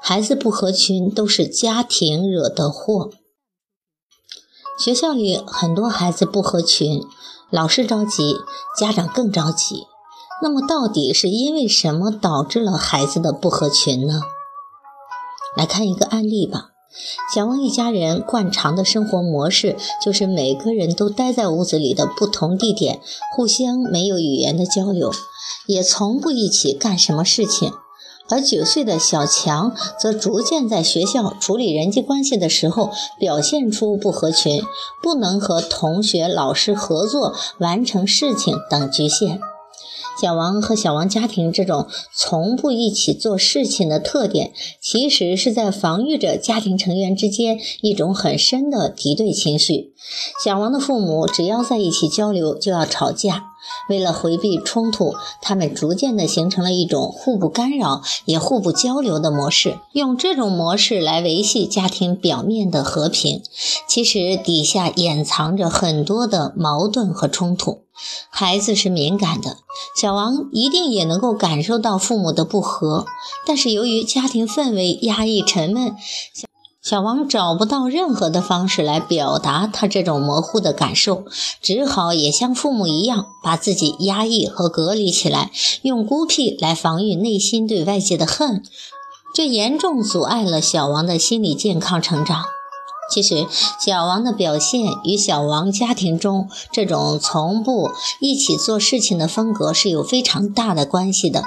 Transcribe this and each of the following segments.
孩子不合群都是家庭惹的祸。学校里很多孩子不合群，老师着急，家长更着急。那么，到底是因为什么导致了孩子的不合群呢？来看一个案例吧。小王一家人惯常的生活模式就是每个人都待在屋子里的不同地点，互相没有语言的交流，也从不一起干什么事情。而九岁的小强则逐渐在学校处理人际关系的时候表现出不合群、不能和同学、老师合作完成事情等局限。小王和小王家庭这种从不一起做事情的特点，其实是在防御着家庭成员之间一种很深的敌对情绪。小王的父母只要在一起交流，就要吵架。为了回避冲突，他们逐渐的形成了一种互不干扰也互不交流的模式，用这种模式来维系家庭表面的和平，其实底下掩藏着很多的矛盾和冲突。孩子是敏感的，小王一定也能够感受到父母的不和，但是由于家庭氛围压抑沉闷。小王找不到任何的方式来表达他这种模糊的感受，只好也像父母一样，把自己压抑和隔离起来，用孤僻来防御内心对外界的恨，这严重阻碍了小王的心理健康成长。其实，小王的表现与小王家庭中这种从不一起做事情的风格是有非常大的关系的。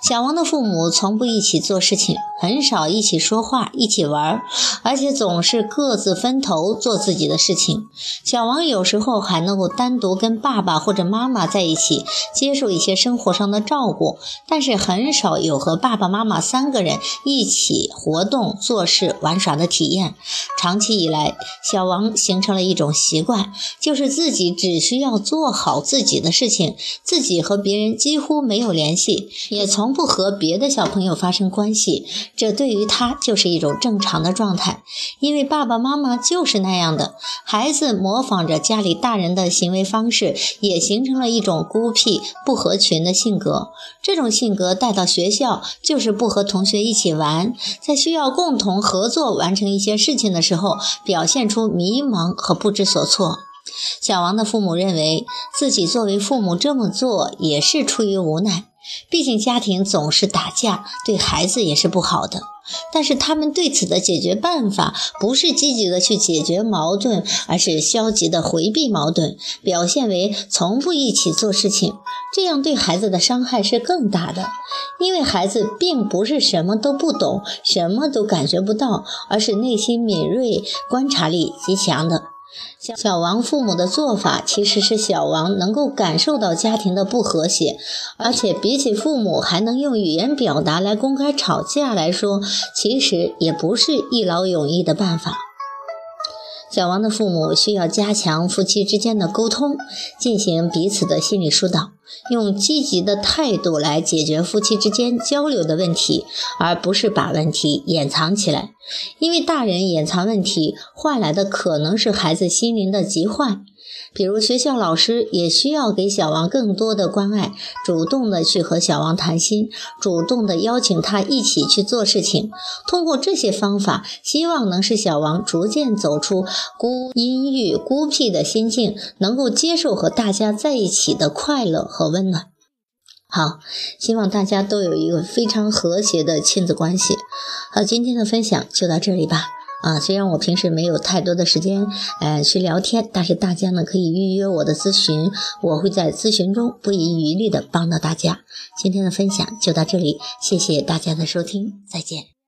小王的父母从不一起做事情，很少一起说话、一起玩，而且总是各自分头做自己的事情。小王有时候还能够单独跟爸爸或者妈妈在一起，接受一些生活上的照顾，但是很少有和爸爸妈妈三个人一起活动、做事、玩耍的体验。长期。以来，小王形成了一种习惯，就是自己只需要做好自己的事情，自己和别人几乎没有联系，也从不和别的小朋友发生关系。这对于他就是一种正常的状态，因为爸爸妈妈就是那样的。孩子模仿着家里大人的行为方式，也形成了一种孤僻、不合群的性格。这种性格带到学校，就是不和同学一起玩，在需要共同合作完成一些事情的时候。表现出迷茫和不知所措。小王的父母认为自己作为父母这么做也是出于无奈，毕竟家庭总是打架，对孩子也是不好的。但是他们对此的解决办法不是积极的去解决矛盾，而是消极的回避矛盾，表现为从不一起做事情。这样对孩子的伤害是更大的，因为孩子并不是什么都不懂，什么都感觉不到，而是内心敏锐、观察力极强的。小王父母的做法，其实是小王能够感受到家庭的不和谐，而且比起父母还能用语言表达来公开吵架来说，其实也不是一劳永逸的办法。小王的父母需要加强夫妻之间的沟通，进行彼此的心理疏导，用积极的态度来解决夫妻之间交流的问题，而不是把问题掩藏起来。因为大人掩藏问题，换来的可能是孩子心灵的疾患。比如学校老师也需要给小王更多的关爱，主动的去和小王谈心，主动的邀请他一起去做事情。通过这些方法，希望能使小王逐渐走出孤阴郁、孤僻的心境，能够接受和大家在一起的快乐和温暖。好，希望大家都有一个非常和谐的亲子关系。好，今天的分享就到这里吧。啊，虽然我平时没有太多的时间，呃，去聊天，但是大家呢可以预约我的咨询，我会在咨询中不遗余力的帮到大家。今天的分享就到这里，谢谢大家的收听，再见。